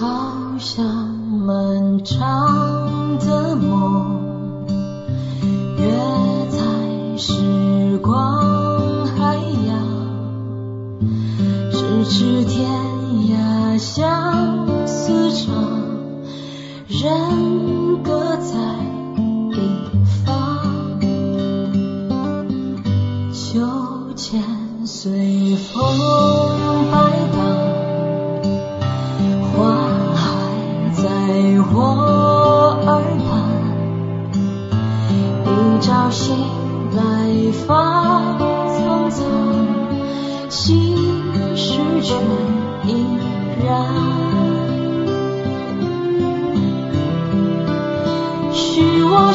好像漫长的梦，约在时光海洋，咫尺天涯相思长，人却依然。许我。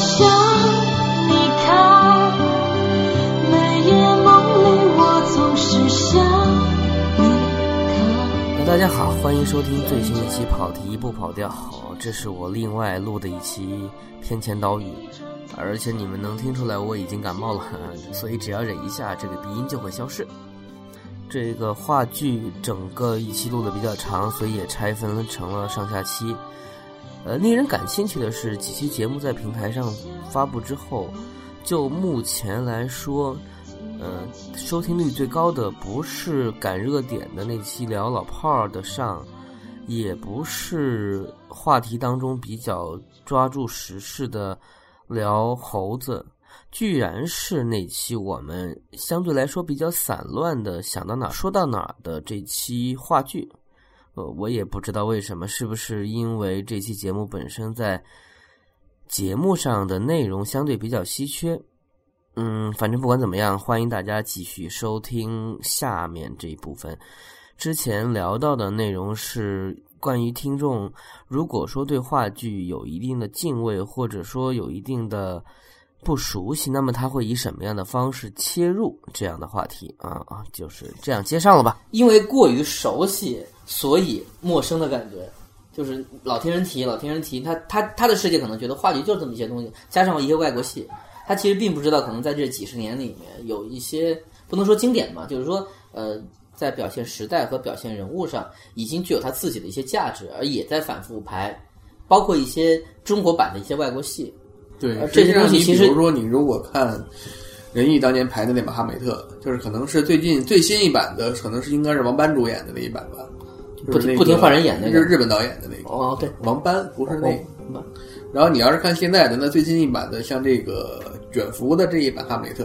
大家好，欢迎收听最新一期《跑题不跑调》，这是我另外录的一期天前导语，而且你们能听出来我已经感冒了，所以只要忍一下，这个鼻音就会消失。这个话剧整个一期录的比较长，所以也拆分成了上下期。呃，令人感兴趣的是，几期节目在平台上发布之后，就目前来说，呃，收听率最高的不是赶热点的那期聊老炮儿的上，也不是话题当中比较抓住时事的聊猴子，居然是那期我们相对来说比较散乱的想到哪儿说到哪儿的这期话剧。呃，我也不知道为什么，是不是因为这期节目本身在节目上的内容相对比较稀缺？嗯，反正不管怎么样，欢迎大家继续收听下面这一部分。之前聊到的内容是关于听众，如果说对话剧有一定的敬畏，或者说有一定的不熟悉，那么他会以什么样的方式切入这样的话题啊啊，就是这样接上了吧？因为过于熟悉，所以陌生的感觉，就是老听人提，老听人提，他他他的世界可能觉得话剧就这么一些东西，加上一些外国戏，他其实并不知道，可能在这几十年里面有一些不能说经典嘛，就是说呃，在表现时代和表现人物上，已经具有他自己的一些价值，而也在反复排，包括一些中国版的一些外国戏。对呃，这些东西其实实际上你比如说，你如果看仁义当年排的那版《哈美特》，就是可能是最近最新一版的，可能是应该是王斑主演的那一版吧，不就是那个不停换人演那个是日本导演的那个哦，对，王斑，不是那个。哦然后你要是看现在的那最新一版的，像这个卷福的这一版《哈美特》，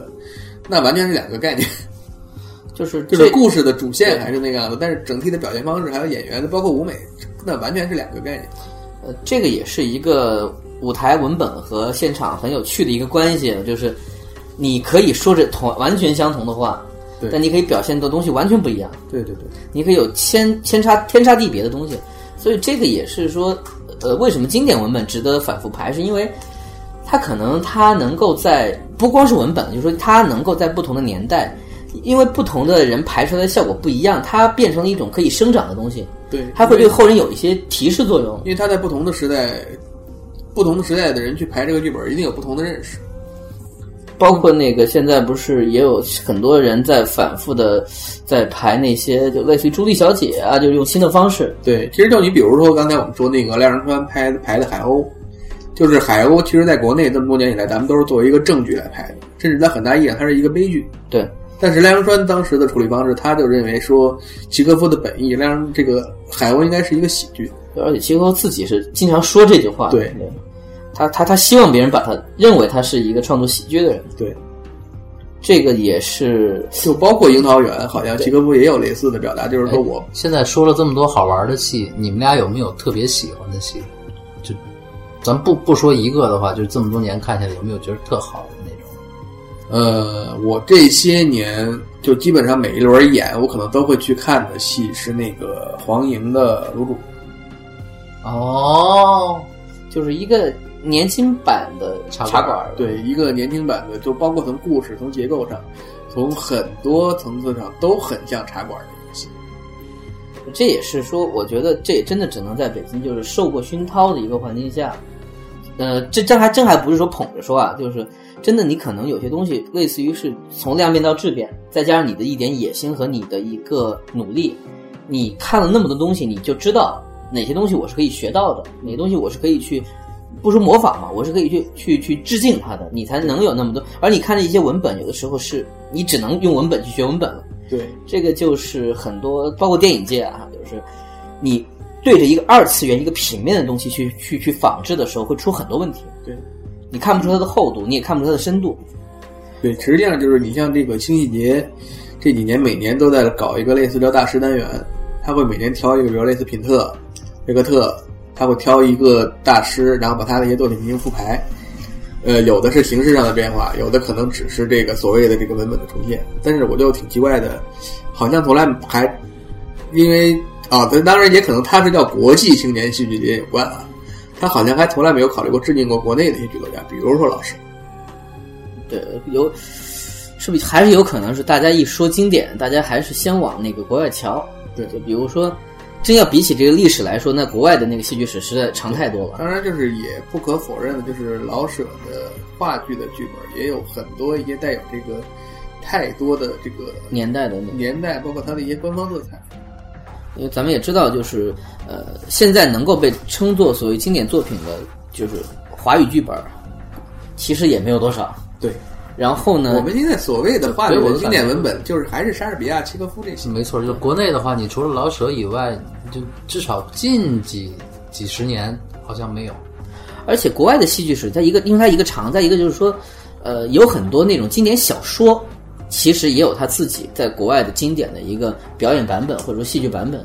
那完全是两个概念，就是就是故事的主线还是那个样子，但是整体的表现方式还有演员的，包括舞美，那完全是两个概念。呃，这个也是一个舞台文本和现场很有趣的一个关系，就是你可以说着同完全相同的话，对。但你可以表现的东西完全不一样，对对对，你可以有千千差天差地别的东西，所以这个也是说，呃，为什么经典文本值得反复排，是因为它可能它能够在不光是文本，就是说它能够在不同的年代，因为不同的人排出来的效果不一样，它变成了一种可以生长的东西，对，它会对后人有一些提示作用。因为它在不同的时代，不同的时代的人去排这个剧本，一定有不同的认识。包括那个现在不是也有很多人在反复的在排那些就类似于朱莉小姐啊，就是用新的方式。对，其实就你比如说刚才我们说那个廖仁川拍排的海鸥，就是海鸥，其实在国内这么多年以来，咱们都是作为一个正剧来拍的，甚至在很大意义上它是一个悲剧。对，但是赖声川当时的处理方式，他就认为说契诃夫的本意，让这个海鸥应该是一个喜剧。而且齐诃夫自己是经常说这句话。对他他他希望别人把他认为他是一个创作喜剧的人。对，这个也是就包括樱桃园，好像契诃夫也有类似的表达，就是说我现在说了这么多好玩的戏，你们俩有没有特别喜欢的戏？就咱不不说一个的话，就这么多年看下来，有没有觉得特好的那种？呃，我这些年就基本上每一轮演，我可能都会去看的戏是那个黄莹的《卤煮》。哦，就是一个年轻版的茶馆馆。对，一个年轻版的，就包括从故事、从结构上，从很多层次上都很像茶馆。这也是说，我觉得这也真的只能在北京，就是受过熏陶的一个环境下，呃，这这还真还不是说捧着说啊，就是真的，你可能有些东西类似于是从量变到质变，再加上你的一点野心和你的一个努力，你看了那么多东西，你就知道哪些东西我是可以学到的，哪些东西我是可以去。不说模仿嘛，我是可以去去去致敬他的，你才能有那么多。而你看的一些文本，有的时候是你只能用文本去学文本了。对，这个就是很多，包括电影界啊，就是你对着一个二次元、一个平面的东西去去去仿制的时候，会出很多问题。对，你看不出它的厚度，你也看不出它的深度。对，实际上就是你像这个星系节，这几年每年都在搞一个类似叫大师单元，他会每年挑一个，比如类似品特、维克特。他会挑一个大师，然后把他的一些作品进行复排。呃，有的是形式上的变化，有的可能只是这个所谓的这个文本的重现。但是我就挺奇怪的，好像从来还因为啊，当然也可能他是叫国际青年戏剧节有关啊，他好像还从来没有考虑过致敬过国内的一些剧作家，比如说老师。对，有是不是还是有可能是大家一说经典，大家还是先往那个国外瞧？对，就比如说。真要比起这个历史来说，那国外的那个戏剧史实在长太多了。当然，就是也不可否认的，就是老舍的话剧的剧本也有很多一些带有这个太多的这个年代的年代，包括它的一些官方色彩。因为咱们也知道，就是呃，现在能够被称作所谓经典作品的，就是华语剧本，其实也没有多少。对。然后呢？我们现在所谓的话的经典文本，就是还是莎士比亚、契诃夫这些。没错，就国内的话，你除了老舍以外，就至少近几几十年好像没有。而且国外的戏剧史，它一个因为它一个长，再一个就是说，呃，有很多那种经典小说，其实也有他自己在国外的经典的一个表演版本或者说戏剧版本。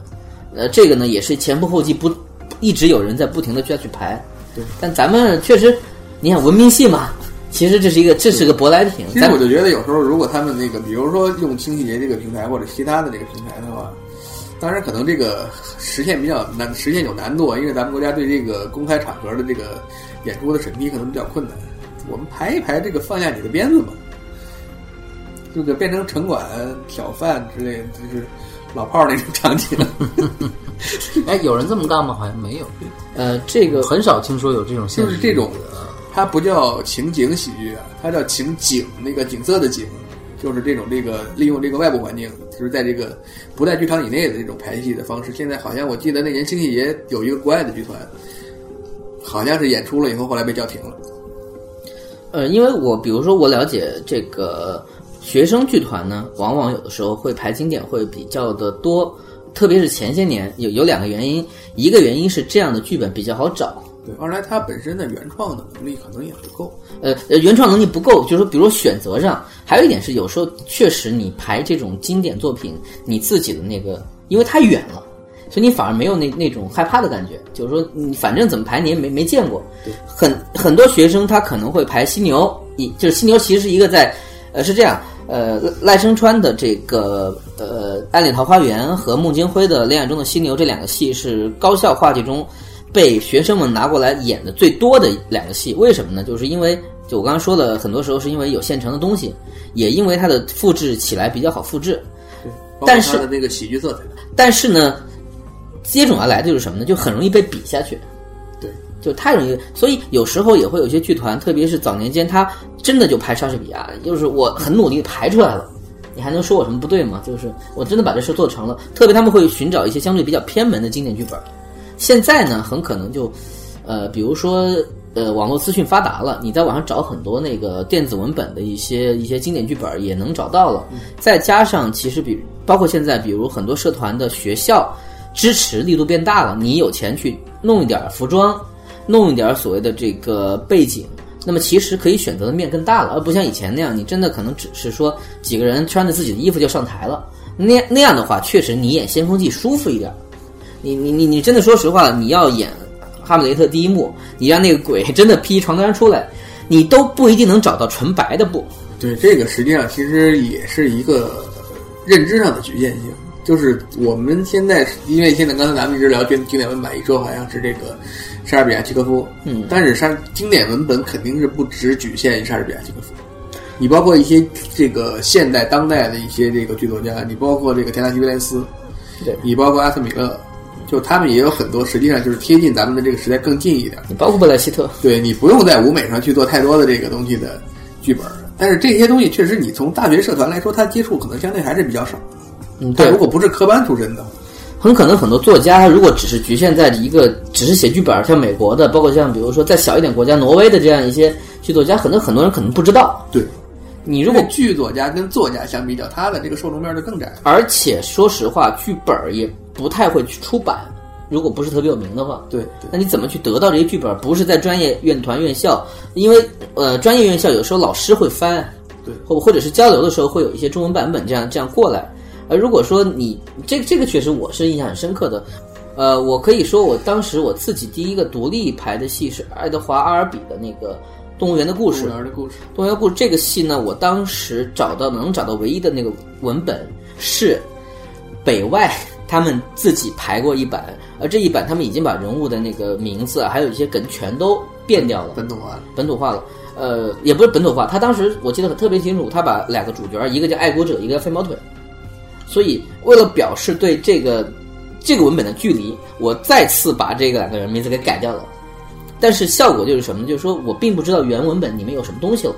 呃，这个呢也是前仆后继，不一直有人在不停的去要去排。对。但咱们确实，你想文明戏嘛。其实这是一个，这是个舶来品。其实我就觉得有时候，如果他们那个，比如说用清细节这个平台或者其他的这个平台的话，当然可能这个实现比较难，实现有难度，因为咱们国家对这个公开场合的这个演出的审批可能比较困难。我们排一排，这个放下你的鞭子嘛，这个变成城管挑贩之类，就是老炮儿那种场景。哎，有人这么干吗？好像没有。呃，这个很少听说有这种现象，就是这种。它不叫情景喜剧啊，它叫情景，那个景色的景，就是这种这个利用这个外部环境，就是在这个不在剧场以内的这种排戏的方式。现在好像我记得那年星戏节有一个国外的剧团，好像是演出了以后，后来被叫停了。呃，因为我比如说我了解这个学生剧团呢，往往有的时候会排经典会比较的多，特别是前些年有有两个原因，一个原因是这样的剧本比较好找。对，二来他本身的原创的能力可能也不够。呃呃，原创能力不够，就是说，比如说选择上，还有一点是，有时候确实你排这种经典作品，你自己的那个，因为太远了，所以你反而没有那那种害怕的感觉。就是说，你反正怎么排你也没没见过。很很多学生他可能会排犀牛，一就是犀牛其实是一个在，呃是这样，呃赖声川的这个呃《暗恋桃花源》和孟京辉的《恋爱中的犀牛》这两个戏是高校话剧中。被学生们拿过来演的最多的两个戏，为什么呢？就是因为就我刚刚说的，很多时候是因为有现成的东西，也因为它的复制起来比较好复制。对，但是那个喜剧色彩。但是呢，接踵而来的就是什么呢？就很容易被比下去。对，就太容易。所以有时候也会有些剧团，特别是早年间，他真的就拍莎士比亚，就是我很努力排出来了，你还能说我什么不对吗？就是我真的把这事做成了。特别他们会寻找一些相对比较偏门的经典剧本。现在呢，很可能就，呃，比如说，呃，网络资讯发达了，你在网上找很多那个电子文本的一些一些经典剧本也能找到了。再加上，其实比包括现在，比如很多社团的学校支持力度变大了，你有钱去弄一点服装，弄一点所谓的这个背景，那么其实可以选择的面更大了，而不像以前那样，你真的可能只是说几个人穿着自己的衣服就上台了。那那样的话，确实你演先锋记舒服一点。你你你你真的说实话，你要演《哈姆雷特》第一幕，你让那个鬼 真的披床单出来，你都不一定能找到纯白的布。对，这个实际上其实也是一个认知上的局限性。就是我们现在，因为现在刚才咱们一直聊经经典文本，一说好像是这个莎士比亚、契诃夫，嗯，但是莎经典文本肯定是不只局限于莎士比亚、契诃夫。你包括一些这个现代当代的一些这个剧作家，你包括这个田纳西·威廉斯，对你包括阿瑟·米勒。就他们也有很多，实际上就是贴近咱们的这个时代更近一点。你包括布莱希特，对你不用在舞美上去做太多的这个东西的剧本，但是这些东西确实，你从大学社团来说，他接触可能相对还是比较少。嗯，对如果不是科班出身的，很可能很多作家，他如果只是局限在一个只是写剧本，像美国的，包括像比如说再小一点国家挪威的这样一些剧作家，可能很多人可能不知道。对，你如果剧作家跟作家相比较，他的这个受众面就更窄。而且说实话，剧本儿也不太会去出版，如果不是特别有名的话。对对那你怎么去得到这些剧本？不是在专业院团、院校，因为呃，专业院校有时候老师会翻，对或或者是交流的时候会有一些中文版本这样这样过来。而如果说你这这个确实我是印象很深刻的，呃，我可以说我当时我自己第一个独立排的戏是爱德华·阿尔比的那个《动物园的故事》。动物园的故事，动物园故事这个戏呢，我当时找到能找到唯一的那个文本是北外他们自己排过一版，而这一版他们已经把人物的那个名字啊，还有一些梗全都变掉了，本土化。本土化了。呃，也不是本土化，他当时我记得很特别清楚，他把两个主角，一个叫爱国者，一个叫飞毛腿。所以为了表示对这个这个文本的距离，我再次把这个两个人名字给改掉了。但是效果就是什么呢？就是说我并不知道原文本里面有什么东西了。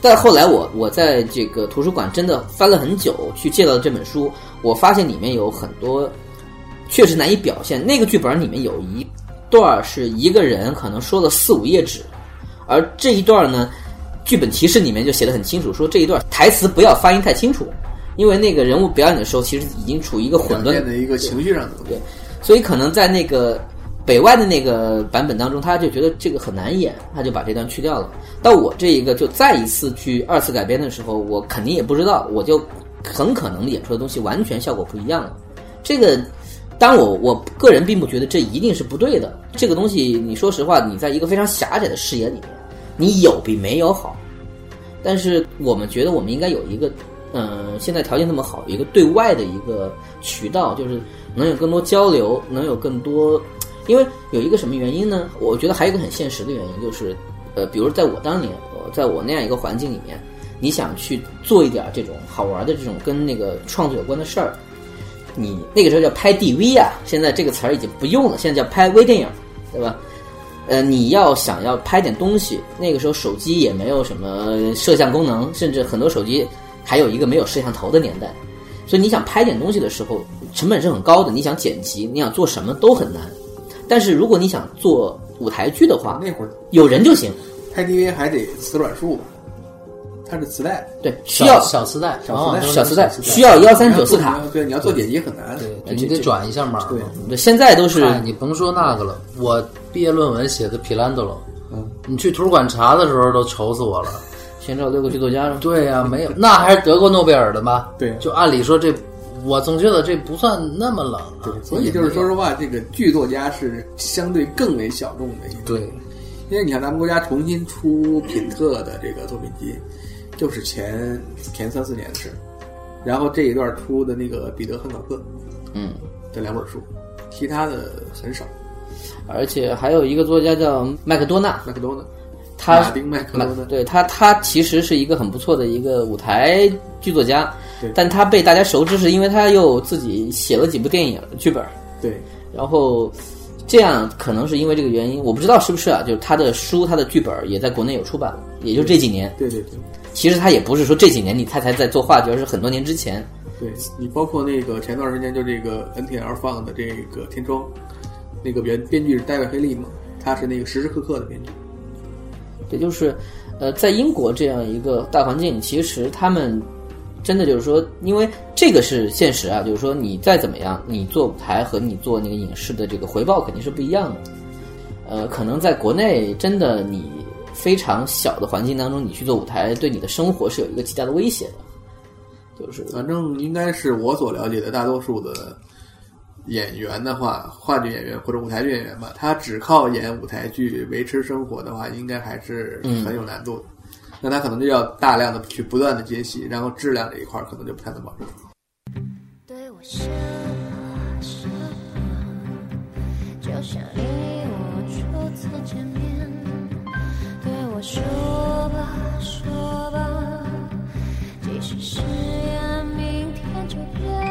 但后来我我在这个图书馆真的翻了很久去借到这本书，我发现里面有很多确实难以表现。那个剧本里面有一段是一个人可能说了四五页纸，而这一段呢，剧本提示里面就写的很清楚，说这一段台词不要发音太清楚，因为那个人物表演的时候其实已经处于一个混乱的一个情绪上的东西对，所以可能在那个北外的那个版本当中，他就觉得这个很难演，他就把这段去掉了。到我这一个就再一次去二次改编的时候，我肯定也不知道，我就很可能演出的东西完全效果不一样了。这个，当我我个人并不觉得这一定是不对的。这个东西，你说实话，你在一个非常狭窄的视野里面，你有比没有好。但是我们觉得我们应该有一个，嗯、现在条件那么好，一个对外的一个渠道，就是能有更多交流，能有更多。因为有一个什么原因呢？我觉得还有一个很现实的原因，就是，呃，比如在我当年，我在我那样一个环境里面，你想去做一点这种好玩的这种跟那个创作有关的事儿，你那个时候叫拍 DV 啊，现在这个词儿已经不用了，现在叫拍微电影，对吧？呃，你要想要拍点东西，那个时候手机也没有什么摄像功能，甚至很多手机还有一个没有摄像头的年代，所以你想拍点东西的时候，成本是很高的。你想剪辑，你想做什么都很难。但是如果你想做舞台剧的话，那会儿有人就行，拍 DV 还得磁转数吧，它是磁带，对，需要小磁带，小磁带小磁带，需要幺三九四卡。对，你要做剪辑很难。对，你得转一下码。对对，现在都是哎，你甭说那个了，我毕业论文写的皮兰德罗，嗯，你去图书馆查的时候都愁死我了。先找六个剧作家是吧？对呀、没有，那还是得过诺贝尔的吗？对就按理说这，我总觉得这不算那么冷啊。所以就是说实话，这个剧作家是相对更为小众的一个。对，因为你看咱们国家重新出品特的这个作品集，就是前前三四年的事，然后这一段出的那个彼得汉考克嗯，这两本书，其他的很少。而且还有一个作家叫麦克多纳，麦克多纳，他马丁麦克多纳，对他，他其实是一个很不错的一个舞台剧作家对，但他被大家熟知是因为他又自己写了几部电影剧本，对，然后这样可能是因为这个原因，我不知道是不是啊，就是他的书、他的剧本也在国内有出版了，也就这几年。对对对其实他也不是说这几年你他才在做话剧，而是很多年之前。对，你包括那个前段时间就这个 NTL 放的这个《天窗》，那个编编剧是戴维·黑利嘛，他是那个时时刻刻的编剧。也就是，呃，在英国这样一个大环境，其实他们真的就是说，因为这个是现实啊，就是说你再怎么样，你做舞台和你做那个影视的这个回报肯定是不一样的。呃，可能在国内真的你非常小的环境当中，你去做舞台，对你的生活是有一个极大的威胁的。就是反正应该是我所了解的大多数的演员的话，话剧演员或者舞台剧演员吧，他只靠演舞台剧维持生活的话，应该还是很有难度的。那他可能就要大量的去不断的接戏，然后质量这一块儿可能就不太能保证。对我什么什么，就像你我初次见面。对我说吧说吧，即使誓言明天就变。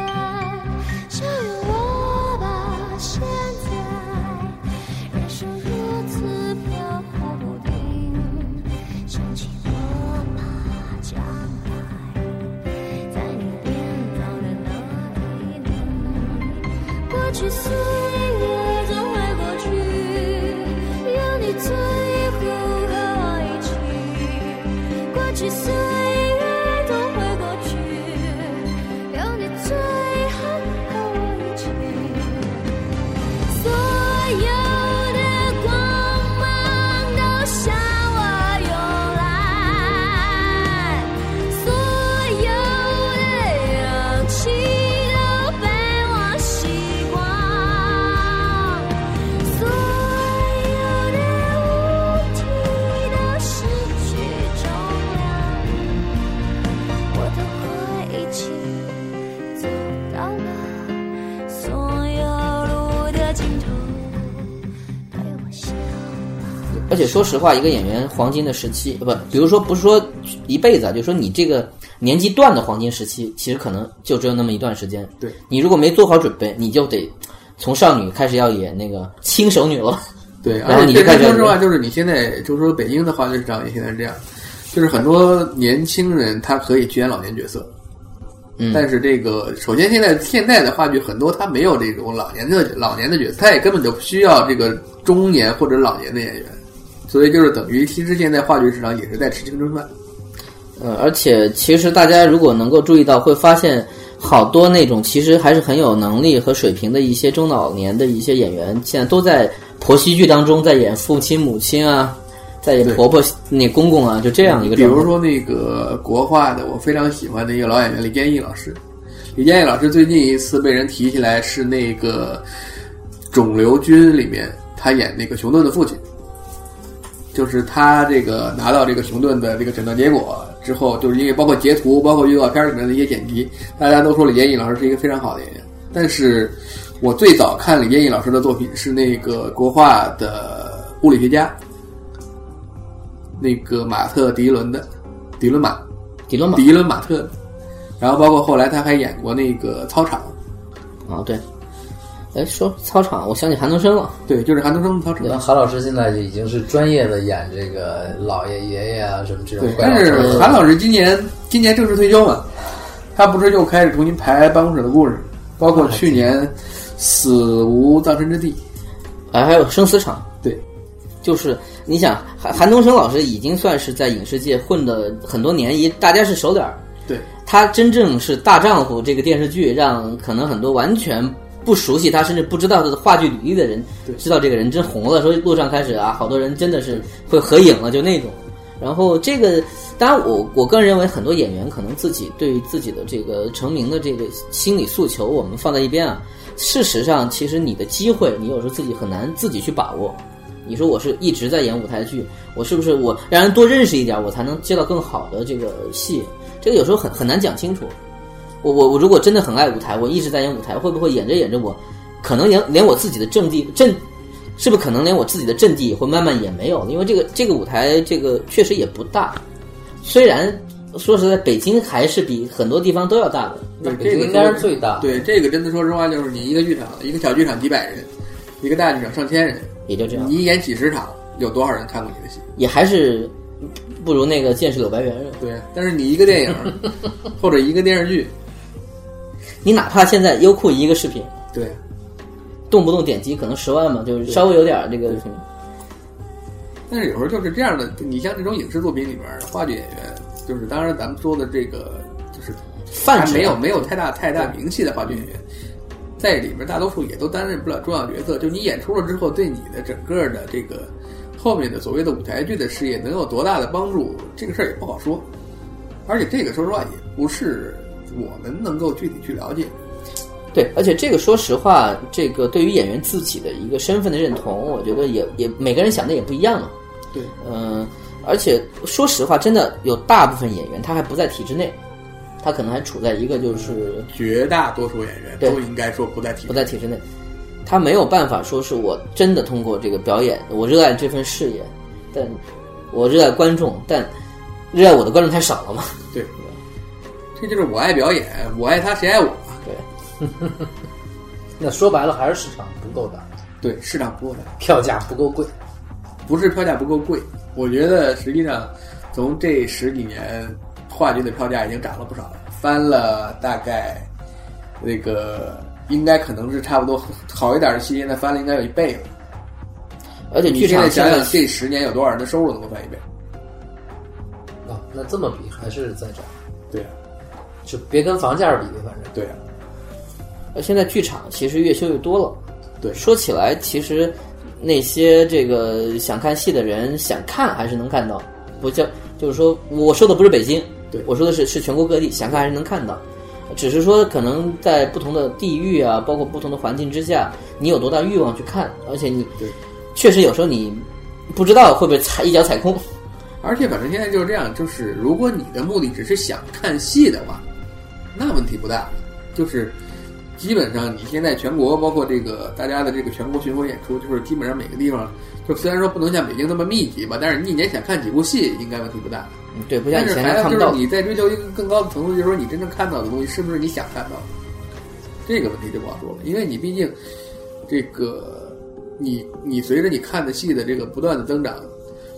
you 且说实话，一个演员黄金的时期，不，比如说不是说一辈子啊，就是说你这个年纪段的黄金时期，其实可能就只有那么一段时间。对你如果没做好准备，你就得从少女开始要演那个轻熟女了。对，然后而且你就开始说实话，就是你现在就是说北京的话剧市场也现在是这样，就是很多年轻人他可以去演老年角色，嗯，但是这个首先现在现在的话剧很多他没有这种老年的老年的角色，他也根本就不需要这个中年或者老年的演员，所以就是等于其实现在话剧市场也是在吃青春饭。呃，而且其实大家如果能够注意到，会发现好多那种其实还是很有能力和水平的一些中老年的一些演员，现在都在婆媳剧当中在演父亲、母亲啊，在演婆婆、那公公啊，就这样一个比。如说那个国画的，我非常喜欢的一个老演员李建义老师。李建义老师最近一次被人提起来是那个《肿瘤君》里面，他演那个熊顿的父亲，就是他这个拿到这个熊顿的这个诊断结果之后，就是因为包括截图，包括预告片里面的一些剪辑，大家都说李建义老师是一个非常好的演员。但是我最早看李建义老师的作品是那个国画的物理学家，那个马特·迪伦的迪伦马迪伦马迪伦马特，然后包括后来他还演过那个操场，啊，对。哎，说操场，我想起韩东升了。对，就是韩东升的操场。韩老师现在就已经是专业的演这个老爷爷爷啊什么这种对，但是韩老师今年今年正式退休嘛，他不是又开始重新排办公室的故事，包括去年《死无葬身之地》。哎，还有生死场，对，就是你想韩韩东升老师已经算是在影视界混的很多年，一大家是熟脸儿。对，他真正是大丈夫这个电视剧，让可能很多完全不熟悉他，甚至不知道他的话剧履历的人，知道这个人真红了。说路上开始啊，好多人真的是会合影了，就那种。然后这个，当然我我个人认为，很多演员可能自己对于自己的这个成名的这个心理诉求，我们放在一边啊。事实上，其实你的机会，你有时候自己很难自己去把握。你说我是一直在演舞台剧，我是不是我让人多认识一点，我才能接到更好的这个戏？这个有时候很很难讲清楚。我我我如果真的很爱舞台，我一直在演舞台，会不会演着演着我，可能连连我自己的阵地阵，是不是可能连我自己的阵地也会慢慢也没有了？因为这个这个舞台这个确实也不大，虽然说实在，北京还是比很多地方都要大的。对，北京应该是最大。对，这个真的说实话，就是你一个剧场，一个小剧场几百人，一个大剧场上千人，也就这样，你演几十场，有多少人看过你的戏？也还是不如那个《见识柳白猿》。对，但是你一个电影 或者一个电视剧，你哪怕现在优酷一个视频，对，动不动点击可能十万嘛，就是稍微有点这个。但是有时候就是这样的，你像这种影视作品里边儿，话剧演员，就是当然咱们说的这个，就是还没有没有太大太大名气的话剧演员，在里面大多数也都担任不了重要角色。就你演出了之后，对你的整个的这个后面的所谓的舞台剧的事业能有多大的帮助，这个事儿也不好说。而且这个说实话也不是我们能够具体去了解。对，而且这个说实话，这个对于演员自己的一个身份的认同，我觉得也也每个人想的也不一样嘛。对，嗯、而且说实话，真的有大部分演员他还不在体制内，他可能还处在一个就是绝大多数演员都应该说不在体不在体制内，他没有办法说是我真的通过这个表演，我热爱这份事业，但我热爱观众，但热爱我的观众太少了嘛。对，这就是我爱表演，我爱他，谁爱我？对，那说白了还是市场不够大，对，市场不够大。票价不够贵。不是票价不够贵，我觉得实际上从这十几年，话剧的票价已经涨了不少了，翻了大概那个应该可能是差不多好一点的戏，现在翻了应该有一倍了。而且你现在想想，这十年有多少人的收入能够翻一倍？啊，那这么比还是在涨，对啊，就别跟房价比呗，反正。对啊，呃现在剧场其实越修越多了。对说起来，其实那些这个想看戏的人想看还是能看到，不叫就是说，我说的不是北京，对我说的是是全国各地想看还是能看到，只是说可能在不同的地域啊，包括不同的环境之下，你有多大欲望去看，而且你对确实有时候你不知道会不会踩一脚踩空。而且反正现在就是这样，就是如果你的目的只是想看戏的话，那问题不大。就是基本上你现在全国包括这个大家的这个全国巡回演出，就是基本上每个地方，就虽然说不能像北京那么密集吧，但是你一年想看几部戏，应该问题不大。嗯对，不像以前但是还看不到。就是你在追求一个更高的层次，就是说你真正看到的东西是不是你想看到的，这个问题就不好说了，因为你毕竟这个你你随着你看的戏的这个不断的增长，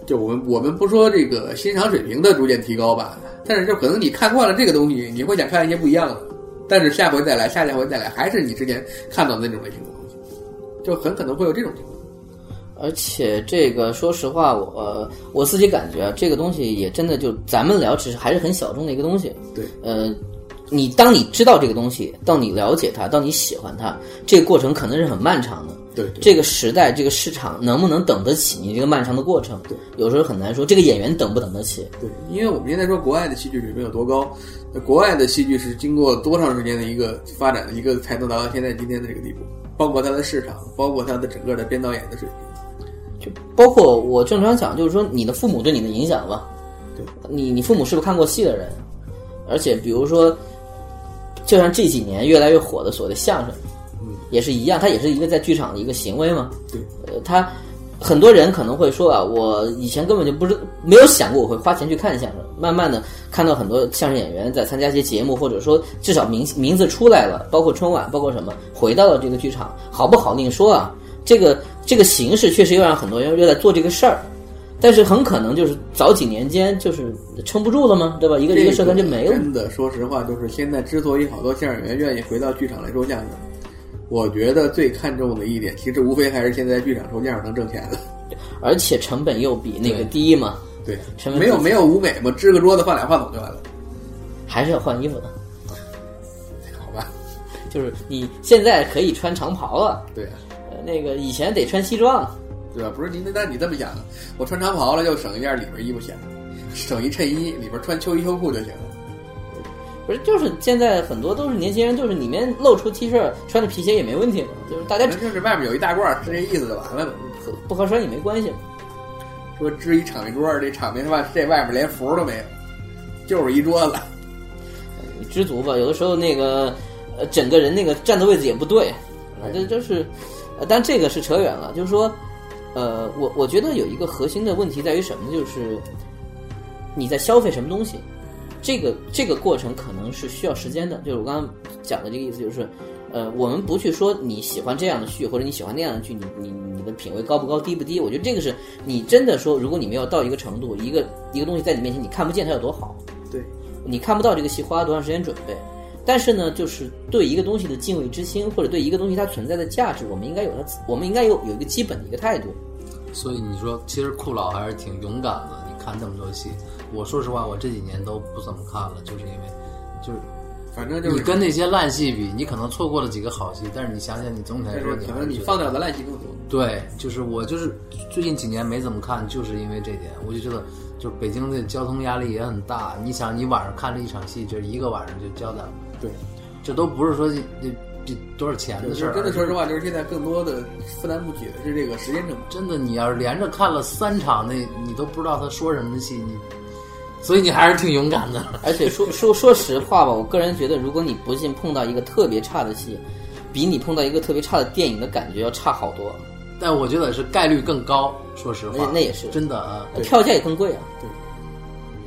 就我们我们不说这个欣赏水平的逐渐提高吧，但是就可能你看惯了这个东西，你会想看一些不一样的，但是下回再来，下下回再来，还是你之前看到的那种类型的东西，就很可能会有这种情况。而且这个，说实话，我、呃、我自己感觉啊，这个东西也真的就咱们聊，其实还是很小众的一个东西。对，呃，你当你知道这个东西，到你了解它，到你喜欢它，这个过程可能是很漫长的。对对这个时代，这个市场能不能等得起你这个漫长的过程？对，有时候很难说。这个演员等不等得起？对，因为我们现在说国外的戏剧水平有多高，那国外的戏剧是经过多长时间的一个发展的一个才能达到现在今天的这个地步，包括它的市场，包括它的整个的编导演的水平。就包括我正常讲，就是说你的父母对你的影响吧。对，你你父母是不是看过戏的人？而且比如说，就像这几年越来越火的所谓的相声，嗯，也是一样，它也是一个在剧场的一个行为嘛。对，呃，他很多人可能会说啊，我以前根本就不是没有想过我会花钱去看相声，慢慢的看到很多相声演员在参加一些节目，或者说至少名名字出来了，包括春晚，包括什么，回到了这个剧场，好不好另说啊。这个这个形式确实又让很多人又在做这个事儿，但是很可能就是早几年间就是撑不住了嘛，对吧？一个一个社团就没了。真的，说实话，就是现在之所以好多相声演员愿意回到剧场来说相声，我觉得最看重的一点，其实无非还是现在剧场售价能挣钱了。而且成本又比那个低嘛，对，成本没有没有舞美嘛，支个桌子放俩话筒就完了，还是要换衣服的。好吧？就是你现在可以穿长袍了，对啊。呃，那个以前得穿西装。对吧？不是您，那你这么想，我穿长袍了就省一件里边衣服钱，省一衬衣，里边穿秋衣秋裤就行了。不是，就是现在很多都是年轻人，就是里面露出 T 恤，穿着皮鞋也没问题嘛，就是大家就是外面有一大褂，是这意思就完了嘛。不合穿也没关系。说支一场面桌，这场面外这外面连服都没有，就是一桌子。你知足吧，有的时候那个呃，整个人那个站的位置也不对，反正就是，呃，但这个是扯远了，就是说，呃，我我觉得有一个核心的问题在于什么，就是你在消费什么东西，这个这个过程可能是需要时间的，就是我刚刚讲的这个意思，就是，呃，我们不去说你喜欢这样的剧或者你喜欢那样的剧，你你你的品味高不高低不低，我觉得这个是你真的说，如果你没有到一个程度，一个一个东西在你面前你看不见它有多好，对，你看不到这个戏花了多长时间准备，但是呢，就是对一个东西的敬畏之心，或者对一个东西它存在的价值，我们应该有它，我们应该有有一个基本的一个态度。所以你说，其实库老还是挺勇敢的。你看这么多戏，我说实话，我这几年都不怎么看了，就是因为，就是反正就是你跟那些烂戏比，你可能错过了几个好戏，但是你想想，你总体来但说，你可能你放掉的烂戏更多。对，就是我就是最近几年没怎么看，就是因为这点，我就觉得，就是北京的交通压力也很大。你想，你晚上看了一场戏，就是一个晚上就交代了，对，这都不是说这这这多少钱的事儿，真的，说实话，就是现在更多的负担不起的是这个时间成本。真的，你要是连着看了三场，那你都不知道他说什么的戏，你，所以你还是挺勇敢的。而且说说说实话吧，我个人觉得，如果你不幸碰到一个特别差的戏，比你碰到一个特别差的电影的感觉要差好多，但我觉得是概率更高，说实话，那那也是真的啊。票价也更贵啊。对，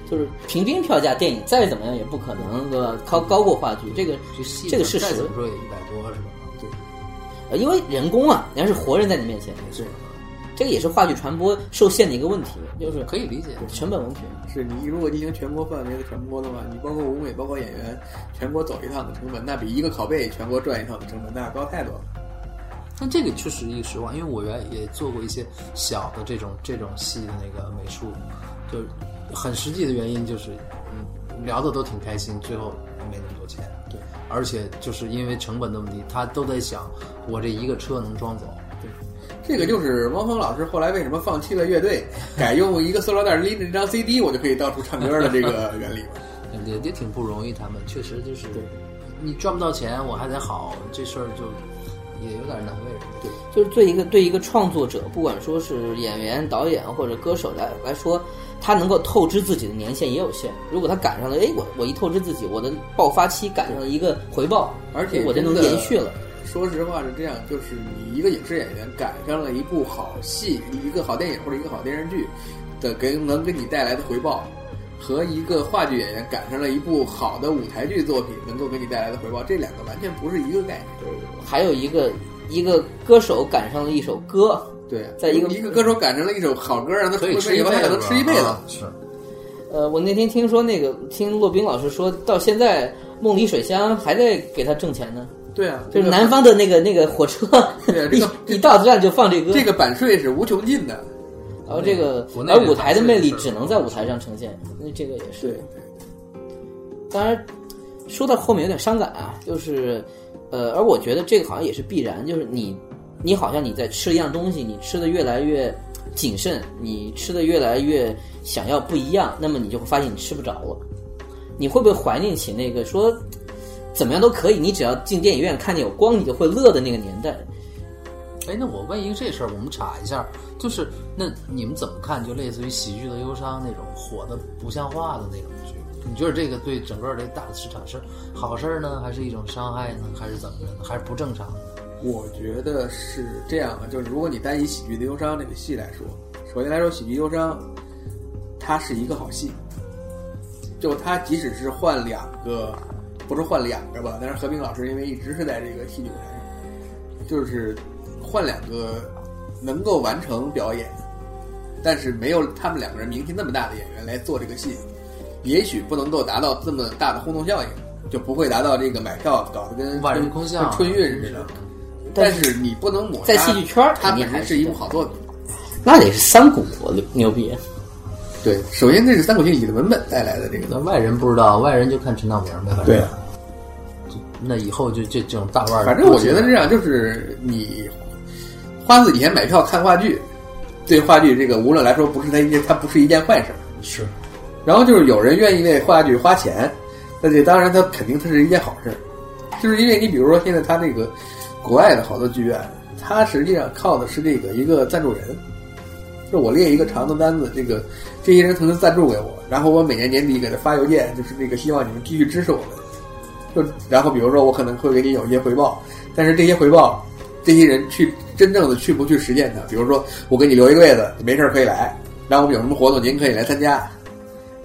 就是平均票价，电影再怎么样也不可能对吧？高高过话剧，这个这个事实再怎么说也一百多是吧？对，呃，因为人工啊，人家是活人在你面前，对，这个也是话剧传播受限的一个问题，就是可以理解。成本问题。是你如果进行全国范围的传播的话，你包括舞美，包括演员，全国走一趟的成本，那比一个拷贝全国转一趟的成本那要高太多了。但这个确实一个实话，因为我原来也做过一些小的这种这种戏的那个美术，就很实际的原因就是，嗯，聊的都挺开心，最后没那么多钱。对，而且就是因为成本的问题，他都在想我这一个车能装走。这个就是汪峰老师后来为什么放弃了乐队，改用一个塑料袋拎着一张 CD，我就可以到处唱歌的这个原理吧。也也挺不容易，他们确实就是，你赚不到钱，我还得好，这事儿就也有点难为人。对，就是对一个对一个创作者，不管说是演员、导演或者歌手来来说，他能够透支自己的年限也有限。如果他赶上了，哎，我我一透支自己，我的爆发期赶上了一个回报，而且我就能延续了。说实话是这样，就是你一个影视演员赶上了一部好戏、一个好电影或者一个好电视剧的给能给你带来的回报，和一个话剧演员赶上了一部好的舞台剧作品能够给你带来的回报，这两个完全不是一个概念。还有一个一个歌手赶上了一首歌，对，在一个一个歌手赶上了一首好歌，让他可以吃以后他能吃一辈子。啊是，呃，我那天听说那个听骆宾老师说到现在，梦里水乡还在给他挣钱呢。对啊，就是南方的那个那个火车，对这个 一一到站就放这歌。这个版税是无穷尽的。然后这个而舞台的魅力只能在舞台上呈现，那这个也是。对，当然，说到后面有点伤感啊，就是，呃，而我觉得这个好像也是必然，就是你，你好像你在吃一样东西，你吃的越来越谨慎，你吃的越来越想要不一样，那么你就会发现你吃不着了。你会不会怀念起那个说怎么样都可以，你只要进电影院看见有光，你就会乐的那个年代？哎，那我问一个这事儿，我们查一下，就是那你们怎么看？就类似于喜剧的忧伤那种火的不像话的那种剧，你觉得这个对整个这大的市场是好事儿呢，还是一种伤害呢，还是怎么着呢？还是不正常？我觉得是这样啊，就是如果你单以《喜剧的忧伤》这个戏来说，首先来说，《喜剧忧伤》它是一个好戏，就它即使是换两个，不是换两个吧，但是何冰老师因为一直是在这个戏剧舞台上，就是换两个能够完成表演，但是没有他们两个人名气那么大的演员来做这个戏，也许不能够达到这么大的轰动效应，就不会达到这个买票搞得跟万人空巷春运似的。但是你不能抹杀在戏剧圈儿它肯定还是本身是一部好作品。那得是三股牛牛逼。对，首先这是《三国演义》的文本带来的这个那外人不知道，外人就看陈道明呗。反正对啊，那以后就这这种大腕儿，反正我觉得这样，就是你花自己钱买票看话剧，对话剧这个无论来说不是它一件，它不是一件坏事儿。是然后就是有人愿意为话剧花钱，那这当然它肯定它是一件好事儿，就是因为你比如说现在它这个国外的好多剧院，它实际上靠的是这个一个赞助人，就我列一个长的单子，这个这些人曾经赞助给我，然后我每年年底给他发邮件，就是那个希望你们继续支持我们。就然后比如说我可能会给你有一些回报，但是这些回报，这些人去真正的去不去实践它？比如说我给你留一个位子，你没事儿可以来，然后我们有什么活动您可以来参加，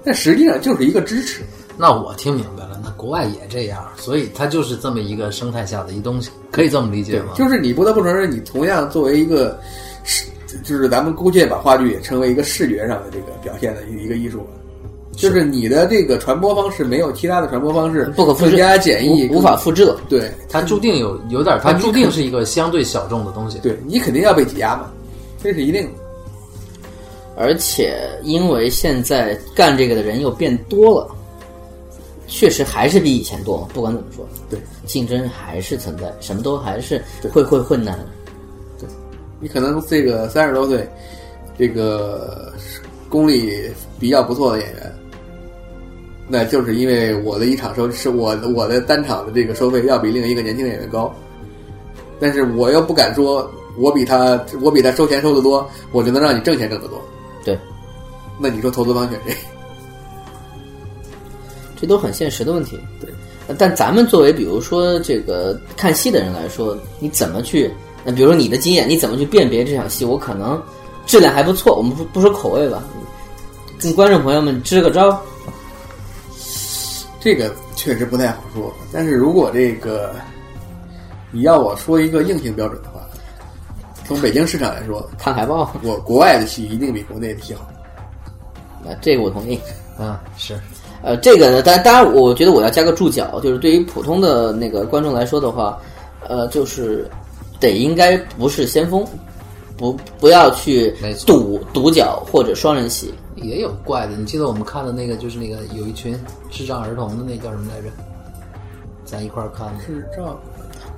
但实际上就是一个支持。那我听明白了，那国外也这样，所以它就是这么一个生态下的一东西，可以这么理解吗？就是你不得不承认，你同样作为一个视，就是咱们姑且把话剧也称为一个视觉上的这个表现的一个艺术吧。就是你的这个传播方式没有其他的传播方式不可复制更加简易，无无法复制了。对它注定有有点，它注定是一个相对小众的东西。对，你肯定要被挤压嘛，这是一定的。而且因为现在干这个的人又变多了，确实还是比以前多嘛。不管怎么说，对，竞争还是存在，什么都还是会会会难。你可能这个三十多岁，这个功力比较不错的演员，那就是因为我的一场收是我我的单场的这个收费要比另一个年轻演员高，但是我又不敢说我比他我比他收钱收的多，我就能让你挣钱挣得多。对，那你说投资方选谁？这都很现实的问题。对呃，但咱们作为比如说这个看戏的人来说，你怎么去？那比如说你的经验，你怎么去辨别这场戏？我可能质量还不错，我们不不说口味吧，跟观众朋友们支个招。这个确实不太好说。但是如果这个你要我说一个硬性标准的话，从北京市场来说，看海报，我国外的戏一定比国内的戏好。啊，这个我同意。啊，是呃，这个呢，当然当然，我觉得我要加个注脚，就是对于普通的那个观众来说的话，呃，就是得应该不是先锋，不不要去赌独角或者双人戏。也有怪的。你记得我们看的那个，就是那个有一群智障儿童的那叫什么来着？咱一块儿看的是这样。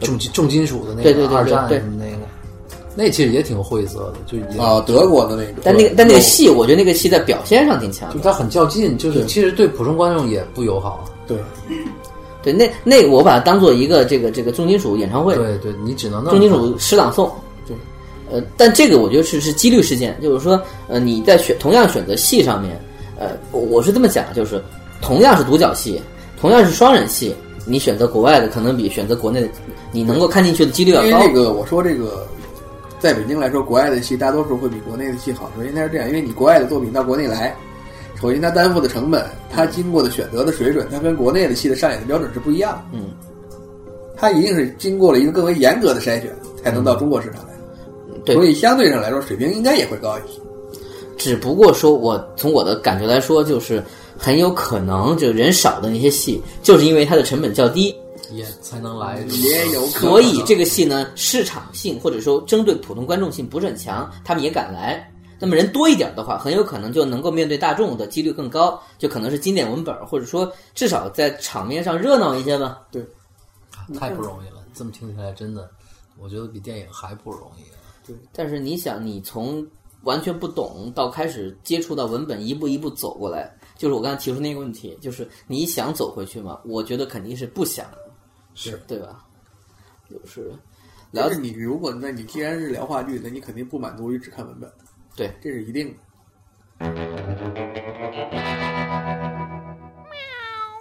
重金重金属的那个对对对对二战对什么那个，那其实也挺晦涩的，就也啊，德国的那个，但那个但那个戏，我觉得那个戏在表现上挺强的。就它很较劲，就是其实对普通观众也不友好。对，对，那那个我把它当做一个这个这个重金属演唱会，对对，你只能重金属诗朗诵。对，呃，但这个我觉得是是几率事件，就是说，呃，你在选同样选择戏上面，呃，我我是这么讲，就是同样是独角戏，同样是双人戏，你选择国外的可能比选择国内的，你能够看进去的几率要高。因为这个，我说这个，在北京来说，国外的戏大多数会比国内的戏好。首先它是这样，因为你国外的作品到国内来，首先它担负的成本，它经过的选择的水准，它跟国内的戏的上演的标准是不一样的。嗯，它一定是经过了一个更为严格的筛选，才能到中国市场来。对所以相对上来说，水平应该也会高一些。只不过说，我从我的感觉来说，就是很有可能，就人少的那些戏，就是因为它的成本较低，也才能来。也有可能所以这个戏呢，市场性或者说针对普通观众性不是很强，他们也敢来。那么人多一点的话，很有可能就能够面对大众的几率更高，就可能是经典文本，或者说至少在场面上热闹一些吧。对太不容易了，这么听起来真的，我觉得比电影还不容易。对但是你想，你从完全不懂到开始接触到文本，一步一步走过来，就是我刚才提出那个问题，就是你想走回去吗？我觉得肯定是不想，是对吧？就是但聊你如果那你既然是聊话剧，那你肯定不满足于只看文本，对，这是一定的。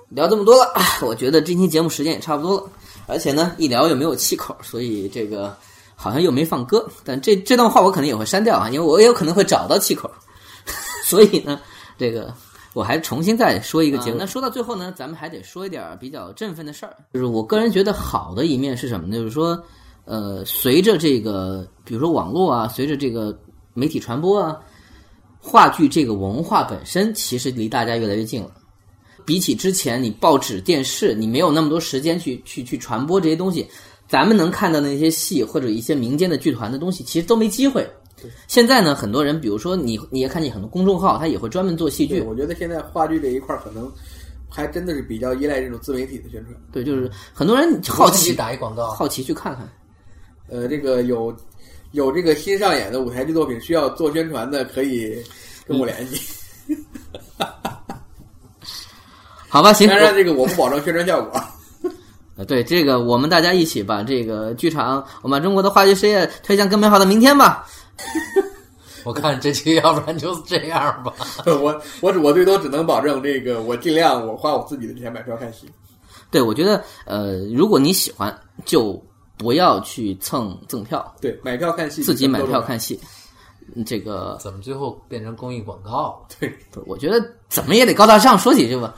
聊这么多了，啊 我觉得这期节目时间也差不多了，而且呢，一聊又没有气口，所以这个好像又没放歌，但这这段话我可能也会删掉啊，因为我也有可能会找到气口，所以呢，这个我还重新再说一个节目。那说到最后呢，咱们还得说一点比较振奋的事儿，就是我个人觉得好的一面是什么呢？就是说，呃，随着这个，比如说网络啊，随着这个媒体传播啊，话剧这个文化本身其实离大家越来越近了。比起之前，你报纸、电视，你没有那么多时间去去去传播这些东西，咱们能看到的那些戏或者一些民间的剧团的东西，其实都没机会。现在呢，很多人，比如说你，你也看见很多公众号，他也会专门做戏，剧，我觉得现在话剧这一块儿可能还真的是比较依赖这种自媒体的宣传。对，就是很多人好奇，打一广告，好奇去看看。呃，这个有有这个新上演的舞台剧作品需要做宣传的，可以跟我联系。好吧，行，当然，这个我不保证宣传效果。呃，对这个，我们大家一起把这个剧场，我们把中国的话剧事业推向更美好的明天吧。我看这期要不然就这样吧。我我我最多只能保证这个，我尽量我花我自己的钱买票看戏。对，我觉得，呃，如果你喜欢，就不要去蹭赠票，对，买票看戏，自己买票看戏。嗯这个，怎么最后变成公益广告了？对，我觉得怎么也得高大上说几句吧。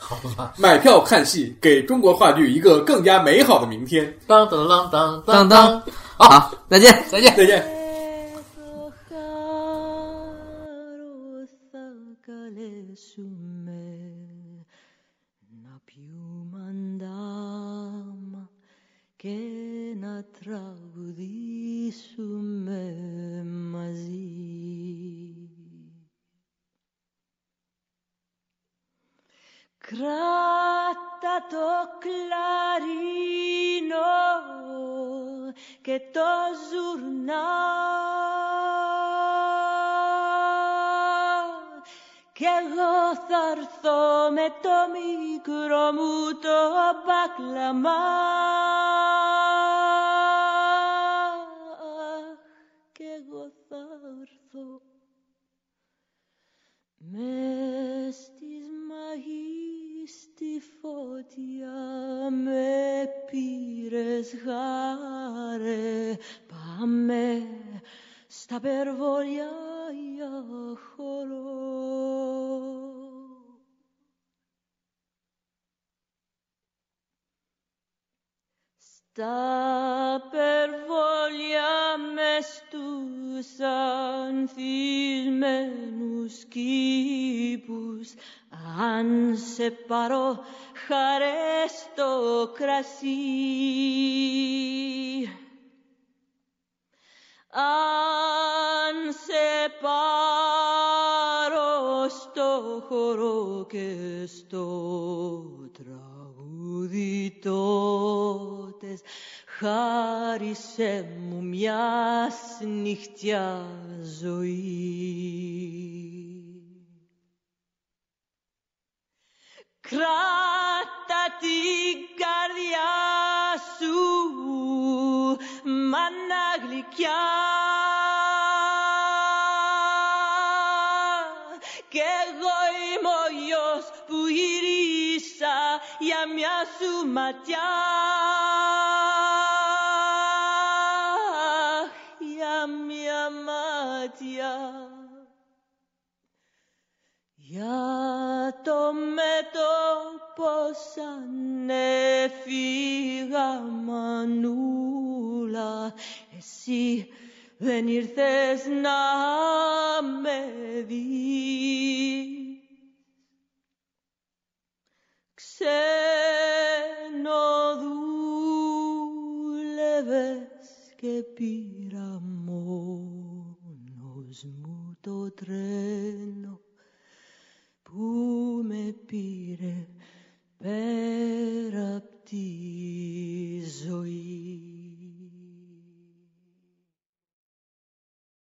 买票看戏，给中国话剧一个更加美好的明天。当当当当当当当，，好，再见。再见。再见。να τραγουδήσουμε μαζί. Κράτα το κλαρίνο και το ζουρνά κι εγώ θα έρθω με το μικρό μου το μπακλαμά γάρε Πάμε στα περβόλια για χορό Στα περβόλια μες στους ανθισμένους κήπους αν σε πάρω χαρές στο κρασί άφησε μου μια νυχτιά ζωή. Κράτα την καρδιά σου, μάνα γλυκιά Κι εγώ είμαι ο γιος που γυρίσα για μια σου ματιά σαν έφυγα μανούλα εσύ δεν ήρθες να με δεις. Ξενοδούλευες και πήρα μόνος μου το τρένο που με πήρε πέρα τη ζωή.